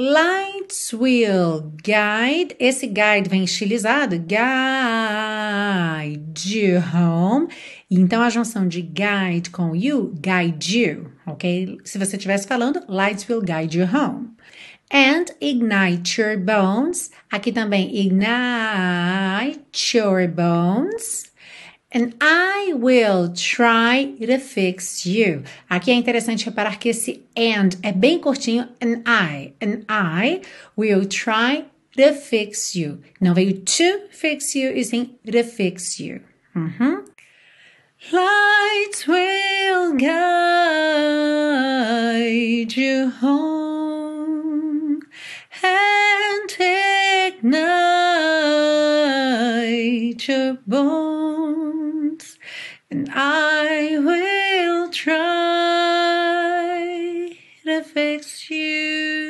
Lights will guide. Esse guide vem estilizado. Guide you home. Então, a junção de guide com you, guide you, ok? Se você estivesse falando, lights will guide you home. And ignite your bones. Aqui também, ignite your bones. And I will try to fix you. Aqui é interessante reparar que esse and é bem curtinho. And I, and I will try to fix you. Não veio to fix you, e sim to fix you. Uhum. Lights will guide you home and ignite your bones, and I will try to fix you.